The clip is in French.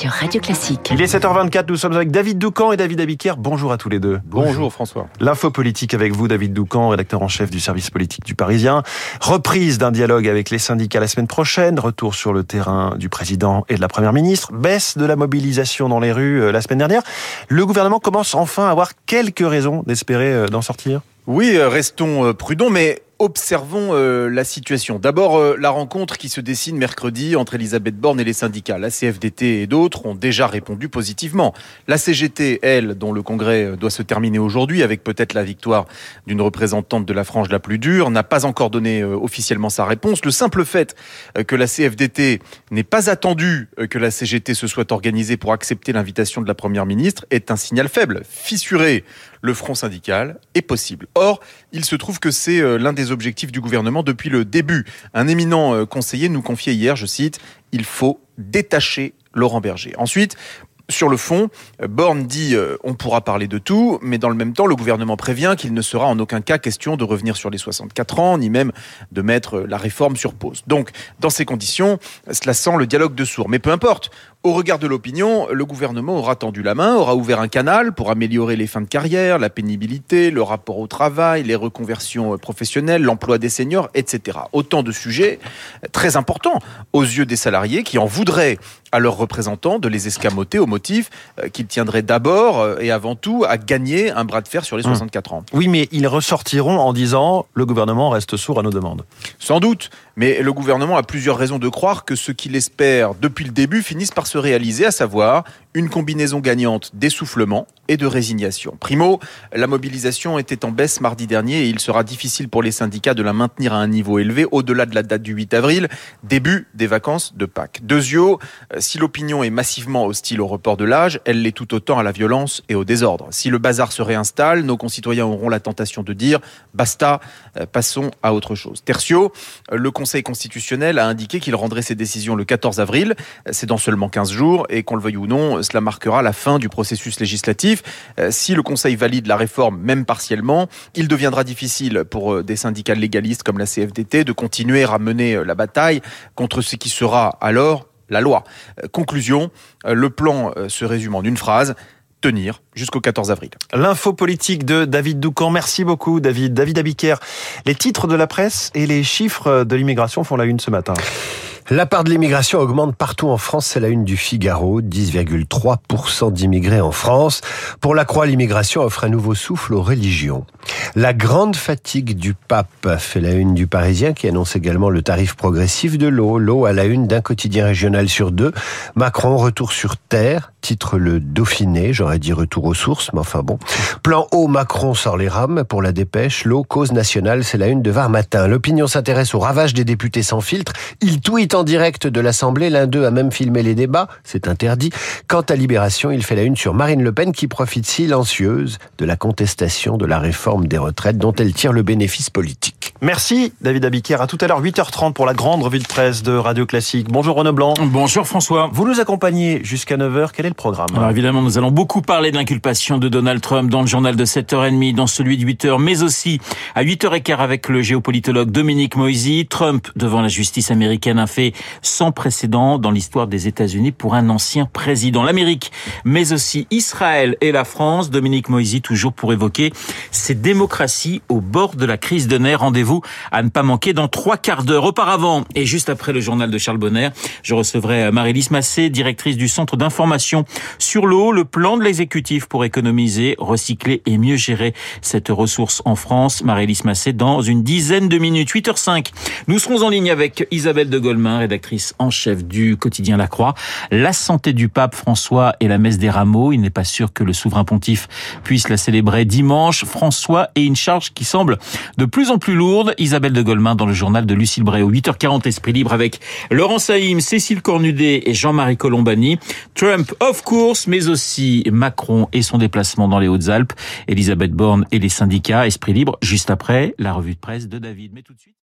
sur Radio Classique. Il est 7h24, nous sommes avec David Doucan et David Abiquière. Bonjour à tous les deux. Bonjour François. L'info politique avec vous, David Doucan, rédacteur en chef du service politique du Parisien. Reprise d'un dialogue avec les syndicats la semaine prochaine. Retour sur le terrain du président et de la première ministre. Baisse de la mobilisation dans les rues euh, la semaine dernière. Le gouvernement commence enfin à avoir quelques raisons d'espérer euh, d'en sortir. Oui, euh, restons prudents, mais observons euh, la situation. D'abord, euh, la rencontre qui se dessine mercredi entre Elisabeth Borne et les syndicats. La CFDT et d'autres ont déjà répondu positivement. La CGT, elle, dont le congrès euh, doit se terminer aujourd'hui avec peut-être la victoire d'une représentante de la frange la plus dure, n'a pas encore donné officiellement sa réponse. Le simple fait que la CFDT n'ait pas attendu que la CGT se soit organisée pour accepter l'invitation de la Première ministre est un signal faible. Fissurer le front syndical est possible. Or, il se trouve que c'est l'un des objectifs du gouvernement depuis le début. Un éminent euh, conseiller nous confiait hier, je cite, il faut détacher Laurent Berger. Ensuite, sur le fond, euh, Borne dit euh, on pourra parler de tout, mais dans le même temps, le gouvernement prévient qu'il ne sera en aucun cas question de revenir sur les 64 ans, ni même de mettre la réforme sur pause. Donc, dans ces conditions, cela sent le dialogue de sourds. Mais peu importe, au regard de l'opinion, le gouvernement aura tendu la main, aura ouvert un canal pour améliorer les fins de carrière, la pénibilité, le rapport au travail, les reconversions professionnelles, l'emploi des seniors, etc. Autant de sujets très importants aux yeux des salariés qui en voudraient à leurs représentants de les escamoter au motif euh, qu'ils tiendraient d'abord euh, et avant tout à gagner un bras de fer sur les 64 hum. ans. Oui, mais ils ressortiront en disant le gouvernement reste sourd à nos demandes. Sans doute, mais le gouvernement a plusieurs raisons de croire que ce qu'il espère depuis le début finisse par se réaliser, à savoir une combinaison gagnante d'essoufflement et de résignation. Primo, la mobilisation était en baisse mardi dernier et il sera difficile pour les syndicats de la maintenir à un niveau élevé au-delà de la date du 8 avril, début des vacances de Pâques. Deuxio, si l'opinion est massivement hostile au report de l'âge, elle l'est tout autant à la violence et au désordre. Si le bazar se réinstalle, nos concitoyens auront la tentation de dire basta, euh, passons à autre chose. Tertio, le Conseil constitutionnel a indiqué qu'il rendrait ses décisions le 14 avril. C'est dans seulement 15 jours et qu'on le veuille ou non, cela marquera la fin du processus législatif. Euh, si le Conseil valide la réforme, même partiellement, il deviendra difficile pour euh, des syndicats légalistes comme la CFDT de continuer à mener euh, la bataille contre ce qui sera alors la loi. Conclusion, le plan se résume en une phrase tenir jusqu'au 14 avril. L'info politique de David Doucan. Merci beaucoup, David. David Abiker. Les titres de la presse et les chiffres de l'immigration font la une ce matin. La part de l'immigration augmente partout en France, c'est la une du Figaro, 10,3% d'immigrés en France. Pour la Croix, l'immigration offre un nouveau souffle aux religions. La grande fatigue du pape fait la une du Parisien qui annonce également le tarif progressif de l'eau. L'eau à la une d'un quotidien régional sur deux. Macron, retour sur terre, titre le Dauphiné, j'aurais dit retour aux sources, mais enfin bon. Plan eau, Macron sort les rames pour la dépêche. L'eau, cause nationale, c'est la une de Var Matin. L'opinion s'intéresse au ravage des députés sans filtre. Il tweet en direct de l'Assemblée. L'un d'eux a même filmé les débats. C'est interdit. Quant à Libération, il fait la une sur Marine Le Pen qui profite silencieuse de la contestation de la réforme des retraites dont elle tire le bénéfice politique. Merci David Abiquière. À tout à l'heure 8h30 pour la grande revue de presse de Radio Classique. Bonjour Renaud Blanc. Bonjour François. Vous nous accompagnez jusqu'à 9h. Quel est le programme Alors évidemment, nous allons beaucoup parler de l'inculpation de Donald Trump dans le journal de 7h30, dans celui de 8h, mais aussi à 8h15 avec le géopolitologue Dominique Moisy. Trump devant la justice américaine a fait sans précédent dans l'histoire des États-Unis pour un ancien président. L'Amérique, mais aussi Israël et la France. Dominique Moisy toujours pour évoquer ces démocraties au bord de la crise de nerfs. Rendez-vous à ne pas manquer dans trois quarts d'heure. Auparavant, et juste après le journal de Charles Bonner, je recevrai Marie-Lise Massé, directrice du Centre d'information sur l'eau, le plan de l'exécutif pour économiser, recycler et mieux gérer cette ressource en France. Marie-Lise Massé dans une dizaine de minutes. 8h05. Nous serons en ligne avec Isabelle de Golemin, rédactrice en chef du quotidien La Croix. La santé du pape François et la messe des rameaux. Il n'est pas sûr que le souverain pontife puisse la célébrer dimanche. François et une charge qui semble de plus en plus lourde Isabelle de Golemin dans le journal de Lucille Bréau. 8h40, Esprit Libre avec Laurent Saïm, Cécile Cornudet et Jean-Marie Colombani. Trump, of course, mais aussi Macron et son déplacement dans les Hautes-Alpes. Elisabeth Borne et les syndicats. Esprit Libre, juste après la revue de presse de David. Mais tout de suite.